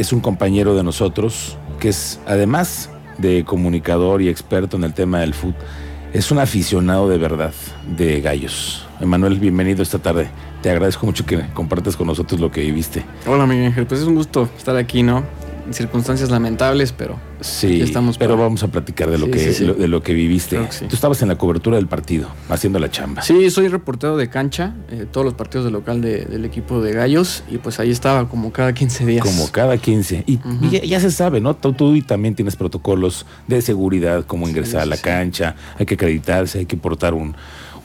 es un compañero de nosotros que es, además de comunicador y experto en el tema del fútbol, es un aficionado de verdad de gallos. Emanuel, bienvenido esta tarde. Te agradezco mucho que compartas con nosotros lo que viviste. Hola, Miguel Ángel. Pues es un gusto estar aquí, ¿no? Circunstancias lamentables, pero sí, estamos pero vamos a platicar de lo que de lo que viviste. Tú estabas en la cobertura del partido, haciendo la chamba. Sí, soy reportero de cancha, eh, todos los partidos de local del equipo de Gallos y pues ahí estaba como cada 15 días. Como cada 15 y, ya, se sabe, ¿no? Tú, tú, también tienes protocolos de seguridad, cómo ingresar a la cancha, hay que acreditarse, hay que portar un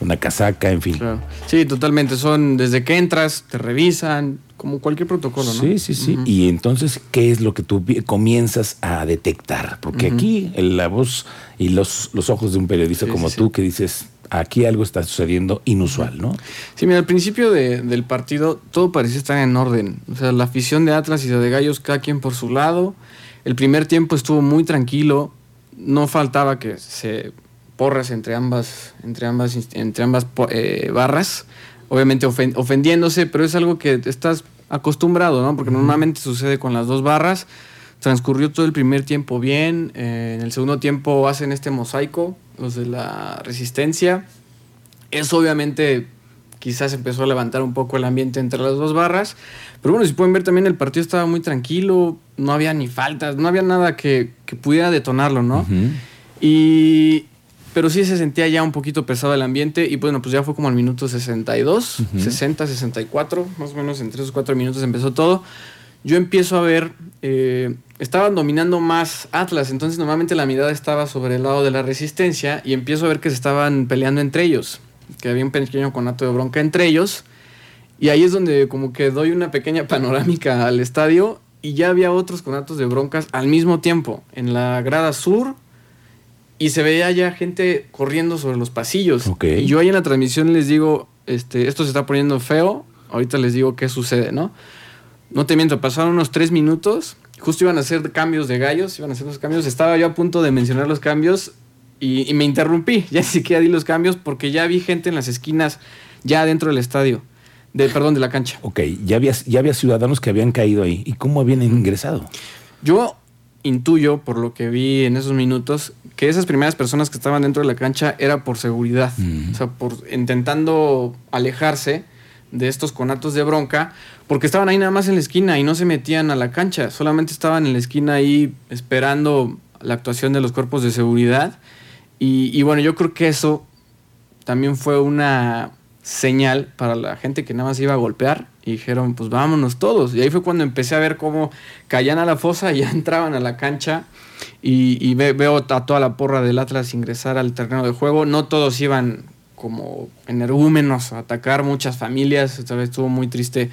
una casaca, en fin. Sí, totalmente. Son desde que entras, te revisan, como cualquier protocolo, ¿no? Sí, sí, sí. Y entonces, ¿qué es lo que tú comienzas a detectar? Porque aquí la voz y los, los ojos de un periodista como tú que dices, aquí algo está sucediendo inusual, ¿no? Sí, mira, al principio del partido todo parecía estar en orden. O sea, la afición de Atlas y de Gallos, cada quien por su lado. El primer tiempo estuvo muy tranquilo. No faltaba que se porras entre ambas, entre ambas, entre ambas eh, barras, obviamente ofendiéndose, pero es algo que estás acostumbrado, ¿no? Porque normalmente sucede con las dos barras. Transcurrió todo el primer tiempo bien, eh, en el segundo tiempo hacen este mosaico, los de la resistencia. Eso obviamente quizás empezó a levantar un poco el ambiente entre las dos barras. Pero bueno, si pueden ver también el partido estaba muy tranquilo, no había ni faltas, no había nada que, pudiera detonarlo, ¿no? Y pero sí se sentía ya un poquito pesado el ambiente y bueno, pues ya fue como al minuto 62, 60, 64, más o menos en 3 o 4 minutos empezó todo. Yo empiezo a ver, eh, estaban dominando más Atlas, entonces normalmente la mirada estaba sobre el lado de la resistencia y empiezo a ver que se estaban peleando entre ellos, que había un pequeño conato de bronca entre ellos. Y ahí es donde como que doy una pequeña panorámica al estadio y ya había otros conatos de broncas al mismo tiempo, en la grada sur y se veía ya gente corriendo sobre los pasillos. Y yo ahí en la transmisión les digo, este, esto se está poniendo feo, ahorita les digo qué sucede, ¿no? No te miento, pasaron unos tres minutos, justo iban a hacer cambios de gallos, iban a hacer los cambios, estaba yo a punto de mencionar los cambios y, me interrumpí, ya ni siquiera di los cambios porque ya vi gente en las esquinas, ya dentro del estadio. De, perdón, de la cancha. Ok, ya había, ya había ciudadanos que habían caído ahí. ¿Y cómo habían ingresado? Yo intuyo, por lo que vi en esos minutos, que esas primeras personas que estaban dentro de la cancha era por seguridad. O sea, por intentando alejarse de estos conatos de bronca, porque estaban ahí nada más en la esquina y no se metían a la cancha, solamente estaban en la esquina ahí esperando la actuación de los cuerpos de seguridad. Y, y bueno, yo creo que eso también fue una señal para la gente que nada más iba a golpear y dijeron, pues vámonos todos. Y ahí fue cuando empecé a ver cómo caían a la fosa y ya entraban a la cancha y, veo a toda la porra del Atlas ingresar al terreno de juego. No todos iban como energúmenos a atacar muchas familias. Esta vez estuvo muy triste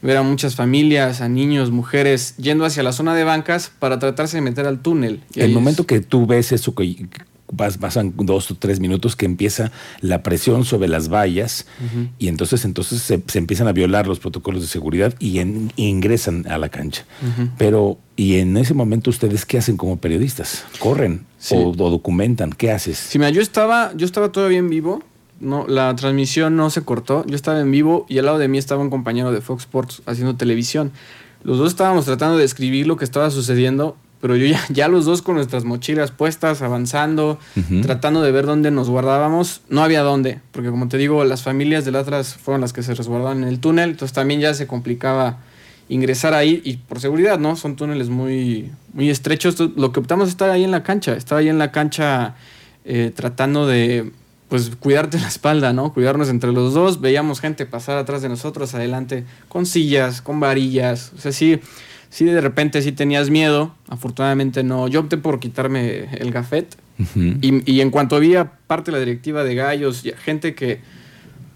ver a muchas familias, a niños, mujeres, yendo hacia la zona de bancas para tratarse de meter al túnel. el momento que tú ves eso, que pasan dos o tres minutos que empieza la presión sobre las vallas y entonces, entonces se, empiezan a violar los protocolos de seguridad y, ingresan a la cancha. Pero, ¿y en ese momento ustedes qué hacen como periodistas? ¿Corren o, documentan? ¿Qué haces? Sí, mira, yo estaba, yo estaba todavía en vivo. No, la transmisión no se cortó. Yo estaba en vivo y al lado de mí estaba un compañero de Fox Sports haciendo televisión. Los dos estábamos tratando de escribir lo que estaba sucediendo pero yo ya, ya los dos con nuestras mochilas puestas, avanzando, tratando de ver dónde nos guardábamos, no había dónde, porque como te digo, las familias del atrás fueron las que se resguardaban en el túnel, entonces también ya se complicaba ingresar ahí y por seguridad, ¿no? Son túneles muy, muy estrechos. Lo que optamos es estar ahí en la cancha, estaba ahí en la cancha eh, tratando de pues cuidarte la espalda, ¿no? Cuidarnos entre los dos. Veíamos gente pasar atrás de nosotros, adelante, con sillas, con varillas. O sea, sí, sí de repente sí tenías miedo, afortunadamente no. Yo opté por quitarme el gafet y, y, en cuanto había parte de la directiva de gallos, gente que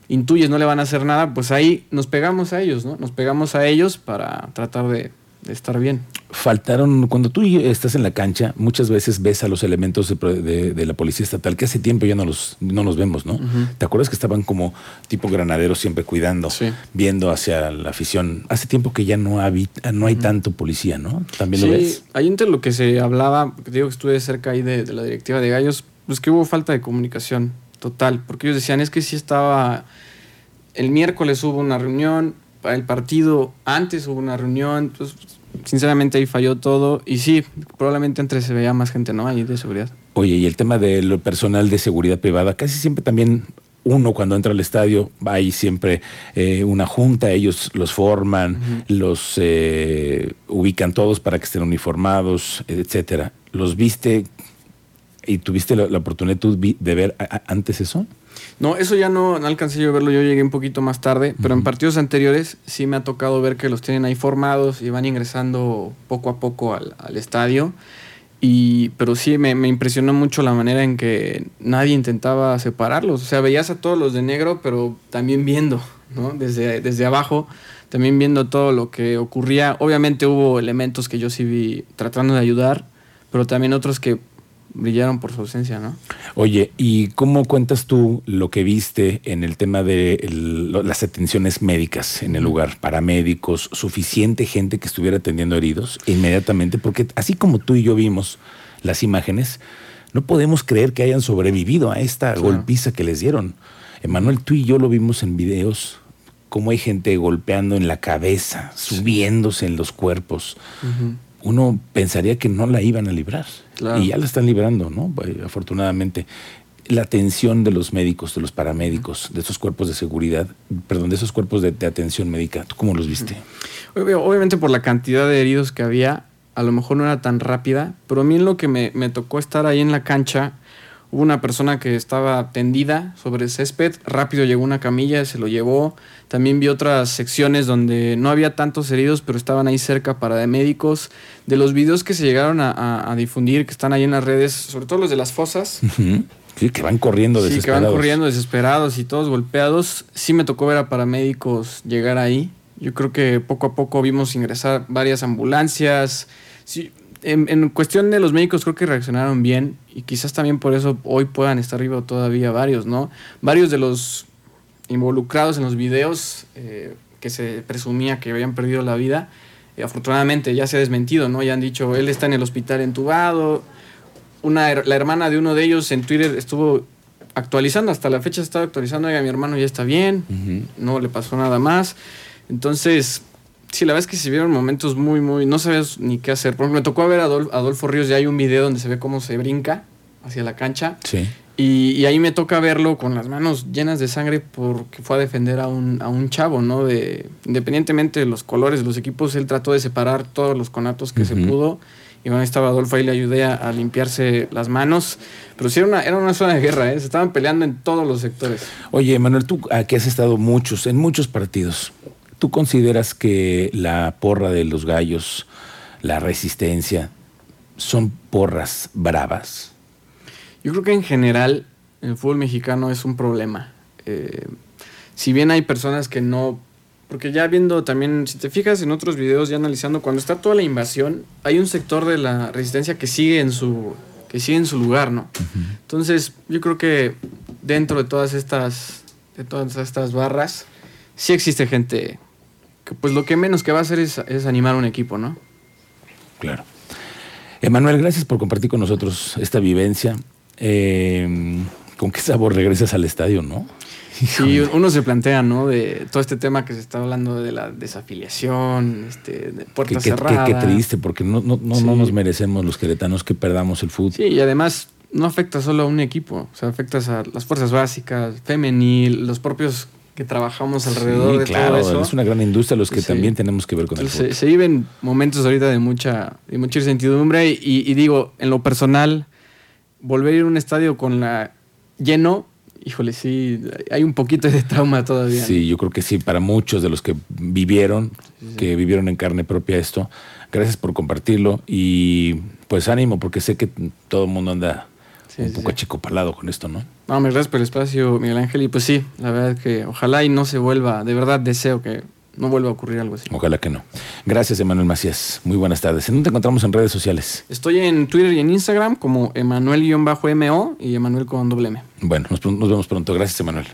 intuyes no le van a hacer nada, pues ahí nos pegamos a ellos, ¿no? Nos pegamos a ellos para tratar de estar bien. Faltaron, cuando tú estás en la cancha, muchas veces ves a los elementos de, la policía estatal, que hace tiempo ya no los, no los vemos, ¿no? ¿Te acuerdas que estaban como tipo granaderos siempre cuidando, viendo hacia la afición? Hace tiempo que ya no, no hay tanto policía, ¿no? También lo ves. Ahí entre lo que se hablaba, digo que estuve cerca ahí de, de la directiva de Gallos, pues que hubo falta de comunicación total, porque ellos decían, es que sí estaba, el miércoles hubo una reunión, para el partido, antes hubo una reunión, pues, sinceramente ahí falló todo y sí, probablemente entre se veía más gente, ¿no? Ahí de seguridad. Oye, y el tema del personal de seguridad privada, casi siempre también uno cuando entra al estadio va ahí siempre eh, una junta, ellos los forman, los eh, ubican todos para que estén uniformados, etcétera. ¿Los viste y tuviste la, oportunidad de ver antes eso? No, eso ya no, alcancé yo a verlo, yo llegué un poquito más tarde, pero en partidos anteriores sí me ha tocado ver que los tienen ahí formados y van ingresando poco a poco al, estadio. Y, pero sí, me, impresionó mucho la manera en que nadie intentaba separarlos. O sea, veías a todos los de negro, pero también viendo, ¿no? Desde, desde abajo, también viendo todo lo que ocurría. Obviamente hubo elementos que yo sí vi tratando de ayudar, pero también otros que brillaron por su ausencia, ¿no? Oye, ¿y cómo cuentas tú lo que viste en el tema de las atenciones médicas en el lugar? Paramédicos, suficiente gente que estuviera atendiendo heridos inmediatamente, porque así como tú y yo vimos las imágenes, no podemos creer que hayan sobrevivido a esta golpiza que les dieron. Emanuel, tú y yo lo vimos en videos, cómo hay gente golpeando en la cabeza, subiéndose en los cuerpos uno pensaría que no la iban a librar. Y ya la están librando, ¿no? Afortunadamente. La atención de los médicos, de los paramédicos, de esos cuerpos de seguridad, perdón, de esos cuerpos de, atención médica, ¿tú cómo los viste? Obviamente por la cantidad de heridos que había, a lo mejor no era tan rápida, pero a mí en lo que me, me tocó estar ahí en la cancha, Hubo una persona que estaba tendida sobre el césped, rápido llegó una camilla, se lo llevó. También vi otras secciones donde no había tantos heridos, pero estaban ahí cerca para de médicos. De los videos que se llegaron a, difundir, que están ahí en las redes, sobre todo los de las fosas. Sí, que van corriendo desesperados. Sí, que van corriendo desesperados y todos golpeados. Sí me tocó ver a paramédicos llegar ahí. Yo creo que poco a poco vimos ingresar varias ambulancias. Sí, en, cuestión de los médicos creo que reaccionaron bien y quizás también por eso hoy puedan estar arriba todavía varios, ¿no? Varios de los involucrados en los videos eh, que se presumía que habían perdido la vida, eh, afortunadamente ya se ha desmentido, ¿no? Ya han dicho, él está en el hospital entubado. Una, la hermana de uno de ellos en Twitter estuvo actualizando, hasta la fecha estaba actualizando, oiga, mi hermano ya está bien, no le pasó nada más. Entonces, sí, la verdad es que se vieron momentos muy, muy. No sabes ni qué hacer. Por ejemplo, me tocó ver a Adolfo Ríos, ya hay un video donde se ve cómo se brinca hacia la cancha. Sí. Y, ahí me toca verlo con las manos llenas de sangre porque fue a defender a un, a un chavo, ¿no? De, independientemente de los colores de los equipos, él trató de separar todos los conatos que se pudo. Y bueno, ahí estaba Adolfo, ahí le ayudé a, limpiarse las manos. Pero sí era una, era una zona de guerra, ¿eh? Se estaban peleando en todos los sectores. Oye, Manuel, tú aquí has estado muchos, en muchos partidos. ¿Tú consideras que la porra de los gallos, la resistencia, son porras bravas? Yo creo que en general el fútbol mexicano es un problema. Eh, si bien hay personas que no... Porque ya viendo también, si te fijas en otros videos, ya analizando, cuando está toda la invasión, hay un sector de la resistencia que sigue en su, que sigue en su lugar, ¿no? Entonces, yo creo que dentro de todas estas, de todas estas barras, sí existe gente pues lo que menos que va a hacer es, animar a un equipo, ¿no? Claro. Emanuel, gracias por compartir con nosotros esta vivencia. Eh, ¿Con qué sabor regresas al estadio, no? Sí, uno se plantea, ¿no? De todo este tema que se está hablando de la desafiliación, este, de puertas qué, cerradas. Qué, triste, porque no, no, no, no, nos merecemos los queretanos que perdamos el fútbol. Sí, y además no afecta solo a un equipo, o sea, afecta a las fuerzas básicas, femenil, los propios que trabajamos alrededor de claro, todo eso. Es una gran industria los que también tenemos que ver con el fútbol. Se, viven momentos ahorita de mucha, de mucha incertidumbre y, digo, en lo personal, volver a ir a un estadio con la lleno, híjole, sí, hay un poquito de trauma todavía. Sí, yo creo que sí, para muchos de los que vivieron, que vivieron en carne propia esto, gracias por compartirlo y pues ánimo porque sé que todo el mundo anda un poco achicopalado con esto, ¿no? No, me gracias por el espacio, Miguel Ángel. Y pues sí, la verdad es que ojalá y no se vuelva, de verdad deseo que no vuelva a ocurrir algo así. Ojalá que no. Gracias, Emanuel Macías. Muy buenas tardes. ¿En dónde te encontramos en redes sociales? Estoy en Twitter y en Instagram como Emanuel-MO y Emanuel con doble M. Bueno, nos, nos vemos pronto. Gracias, Emanuel.